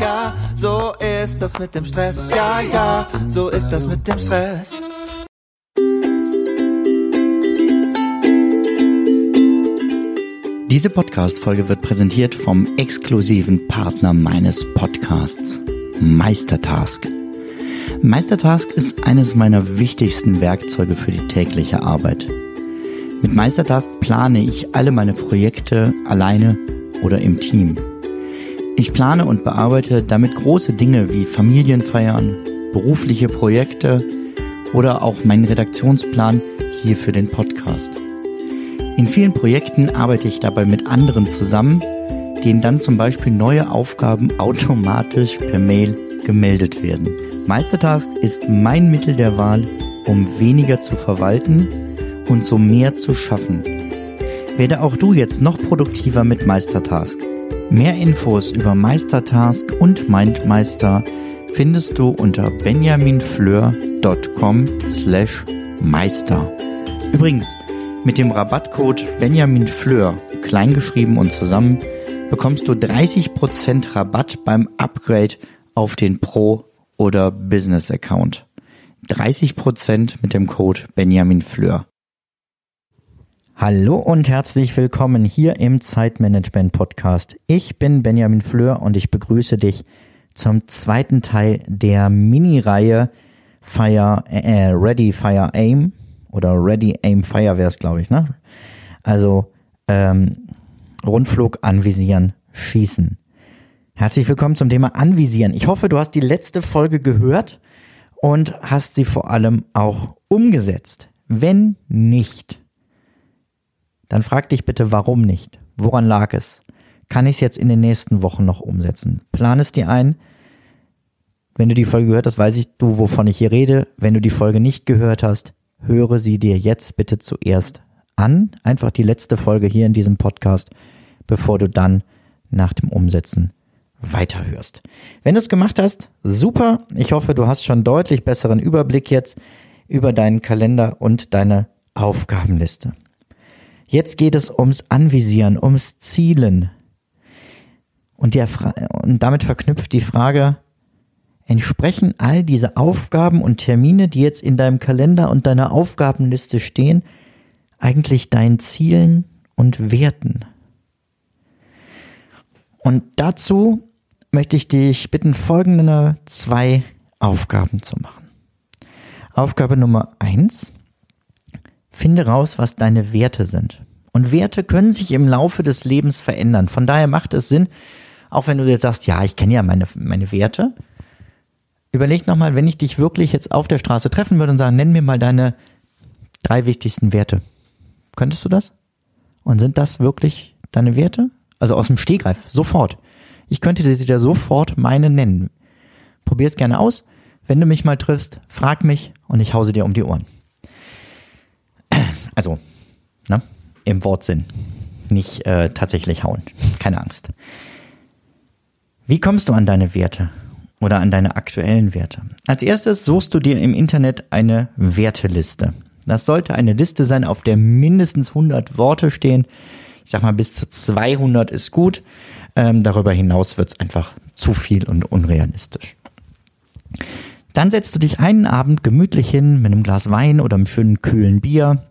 ja, so ist das mit dem Stress. Ja, ja, so ist das mit dem Stress. Diese Podcast-Folge wird präsentiert vom exklusiven Partner meines Podcasts, Meistertask. Meistertask ist eines meiner wichtigsten Werkzeuge für die tägliche Arbeit. Mit Meistertask plane ich alle meine Projekte alleine oder im Team. Ich plane und bearbeite damit große Dinge wie Familienfeiern, berufliche Projekte oder auch meinen Redaktionsplan hier für den Podcast. In vielen Projekten arbeite ich dabei mit anderen zusammen, denen dann zum Beispiel neue Aufgaben automatisch per Mail gemeldet werden. Meistertask ist mein Mittel der Wahl, um weniger zu verwalten und so mehr zu schaffen. Werde auch du jetzt noch produktiver mit Meistertask. Mehr Infos über Meistertask und Mindmeister findest du unter benjaminfleur.com slash meister. Übrigens, mit dem Rabattcode benjaminfleur, kleingeschrieben und zusammen, bekommst du 30% Rabatt beim Upgrade auf den Pro- oder Business-Account. 30% mit dem Code benjaminfleur. Hallo und herzlich willkommen hier im Zeitmanagement Podcast. Ich bin Benjamin Fleur und ich begrüße dich zum zweiten Teil der Mini-Reihe Fire äh, Ready Fire Aim oder Ready Aim Fire wäre es, glaube ich, ne? Also ähm, Rundflug anvisieren, schießen. Herzlich willkommen zum Thema Anvisieren. Ich hoffe, du hast die letzte Folge gehört und hast sie vor allem auch umgesetzt. Wenn nicht, dann frag dich bitte, warum nicht? Woran lag es? Kann ich es jetzt in den nächsten Wochen noch umsetzen? Plan es dir ein. Wenn du die Folge gehört hast, weiß ich du, wovon ich hier rede. Wenn du die Folge nicht gehört hast, höre sie dir jetzt bitte zuerst an. Einfach die letzte Folge hier in diesem Podcast, bevor du dann nach dem Umsetzen weiterhörst. Wenn du es gemacht hast, super. Ich hoffe, du hast schon deutlich besseren Überblick jetzt über deinen Kalender und deine Aufgabenliste. Jetzt geht es ums Anvisieren, ums Zielen. Und, der, und damit verknüpft die Frage, entsprechen all diese Aufgaben und Termine, die jetzt in deinem Kalender und deiner Aufgabenliste stehen, eigentlich deinen Zielen und Werten? Und dazu möchte ich dich bitten, folgende zwei Aufgaben zu machen. Aufgabe Nummer eins Finde raus, was deine Werte sind. Und Werte können sich im Laufe des Lebens verändern. Von daher macht es Sinn, auch wenn du jetzt sagst, ja, ich kenne ja meine, meine Werte. Überleg nochmal, wenn ich dich wirklich jetzt auf der Straße treffen würde und sagen, nenn mir mal deine drei wichtigsten Werte. Könntest du das? Und sind das wirklich deine Werte? Also aus dem Stehgreif, sofort. Ich könnte dir da sofort meine nennen. Probier es gerne aus. Wenn du mich mal triffst, frag mich und ich hause dir um die Ohren. Also, ne? Im Wortsinn. Nicht äh, tatsächlich hauen. Keine Angst. Wie kommst du an deine Werte oder an deine aktuellen Werte? Als erstes suchst du dir im Internet eine Werteliste. Das sollte eine Liste sein, auf der mindestens 100 Worte stehen. Ich sag mal, bis zu 200 ist gut. Ähm, darüber hinaus wird es einfach zu viel und unrealistisch. Dann setzt du dich einen Abend gemütlich hin mit einem Glas Wein oder einem schönen kühlen Bier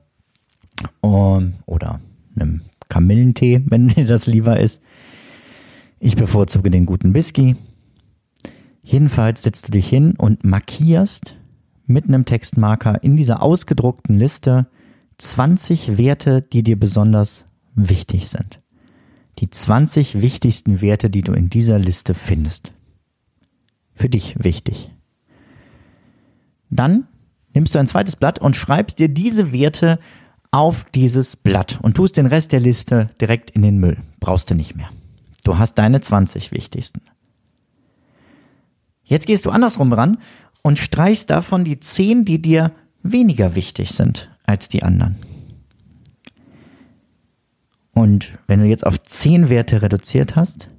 um, oder einem Kamillentee, wenn dir das lieber ist. Ich bevorzuge den guten Whisky. Jedenfalls setzt du dich hin und markierst mit einem Textmarker in dieser ausgedruckten Liste 20 Werte, die dir besonders wichtig sind. Die 20 wichtigsten Werte, die du in dieser Liste findest. Für dich wichtig. Dann nimmst du ein zweites Blatt und schreibst dir diese Werte auf dieses Blatt und tust den Rest der Liste direkt in den Müll. Brauchst du nicht mehr. Du hast deine 20 wichtigsten. Jetzt gehst du andersrum ran und streichst davon die 10, die dir weniger wichtig sind als die anderen. Und wenn du jetzt auf 10 Werte reduziert hast,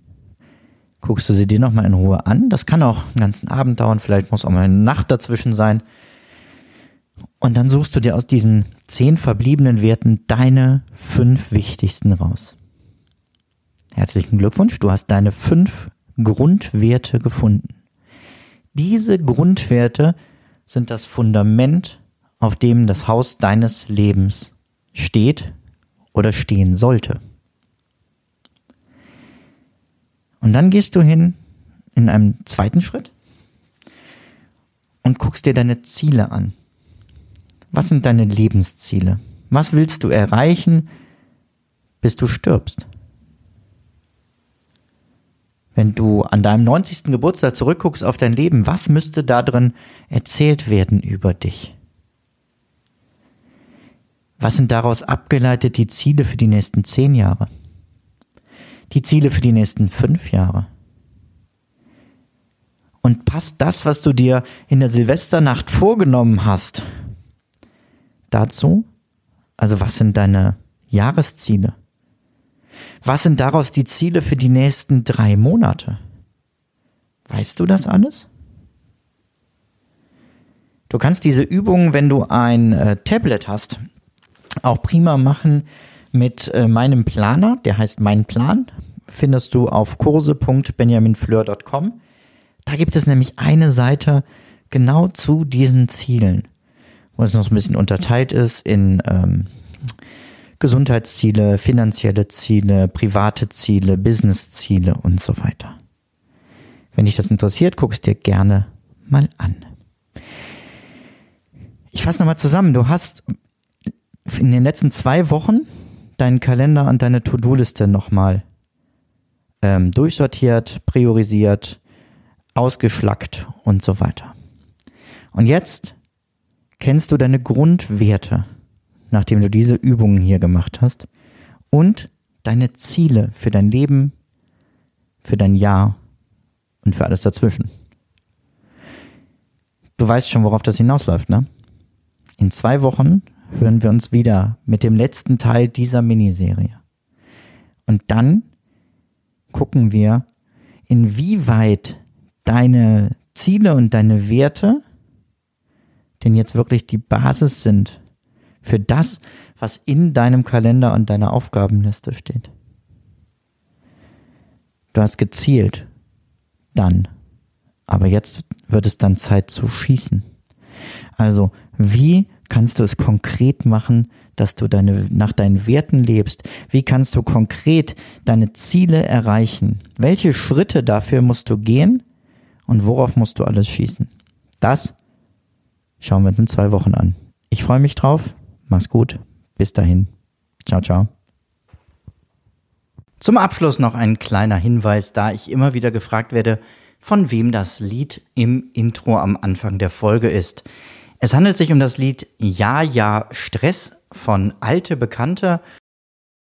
guckst du sie dir nochmal in Ruhe an. Das kann auch einen ganzen Abend dauern, vielleicht muss auch mal eine Nacht dazwischen sein. Und dann suchst du dir aus diesen zehn verbliebenen Werten deine fünf wichtigsten raus. Herzlichen Glückwunsch, du hast deine fünf Grundwerte gefunden. Diese Grundwerte sind das Fundament, auf dem das Haus deines Lebens steht oder stehen sollte. Und dann gehst du hin in einem zweiten Schritt und guckst dir deine Ziele an. Was sind deine Lebensziele? Was willst du erreichen, bis du stirbst? Wenn du an deinem 90. Geburtstag zurückguckst auf dein Leben, was müsste da drin erzählt werden über dich? Was sind daraus abgeleitet die Ziele für die nächsten zehn Jahre? Die Ziele für die nächsten fünf Jahre? Und passt das, was du dir in der Silvesternacht vorgenommen hast, dazu? Also was sind deine Jahresziele? Was sind daraus die Ziele für die nächsten drei Monate? Weißt du das alles? Du kannst diese Übung, wenn du ein äh, Tablet hast, auch prima machen mit äh, meinem Planer, der heißt Mein Plan, findest du auf kurse.benjaminfleur.com. Da gibt es nämlich eine Seite genau zu diesen Zielen, wo es noch ein bisschen unterteilt ist in ähm, Gesundheitsziele, finanzielle Ziele, private Ziele, Businessziele und so weiter. Wenn dich das interessiert, guck es dir gerne mal an. Ich fasse nochmal zusammen. Du hast in den letzten zwei Wochen deinen Kalender und deine To-Do-Liste nochmal ähm, durchsortiert, priorisiert, ausgeschlackt und so weiter. Und jetzt kennst du deine Grundwerte, nachdem du diese Übungen hier gemacht hast, und deine Ziele für dein Leben, für dein Jahr und für alles dazwischen. Du weißt schon, worauf das hinausläuft, ne? In zwei Wochen hören wir uns wieder mit dem letzten Teil dieser Miniserie. Und dann gucken wir, inwieweit deine Ziele und deine Werte denn jetzt wirklich die Basis sind für das, was in deinem Kalender und deiner Aufgabenliste steht. Du hast gezielt, dann, aber jetzt wird es dann Zeit zu schießen. Also, wie kannst du es konkret machen, dass du deine, nach deinen Werten lebst? Wie kannst du konkret deine Ziele erreichen? Welche Schritte dafür musst du gehen und worauf musst du alles schießen? Das schauen wir uns in zwei Wochen an. Ich freue mich drauf. Mach's gut. Bis dahin. Ciao, ciao. Zum Abschluss noch ein kleiner Hinweis, da ich immer wieder gefragt werde, von wem das Lied im Intro am Anfang der Folge ist. Es handelt sich um das Lied Ja, ja, Stress von Alte Bekannte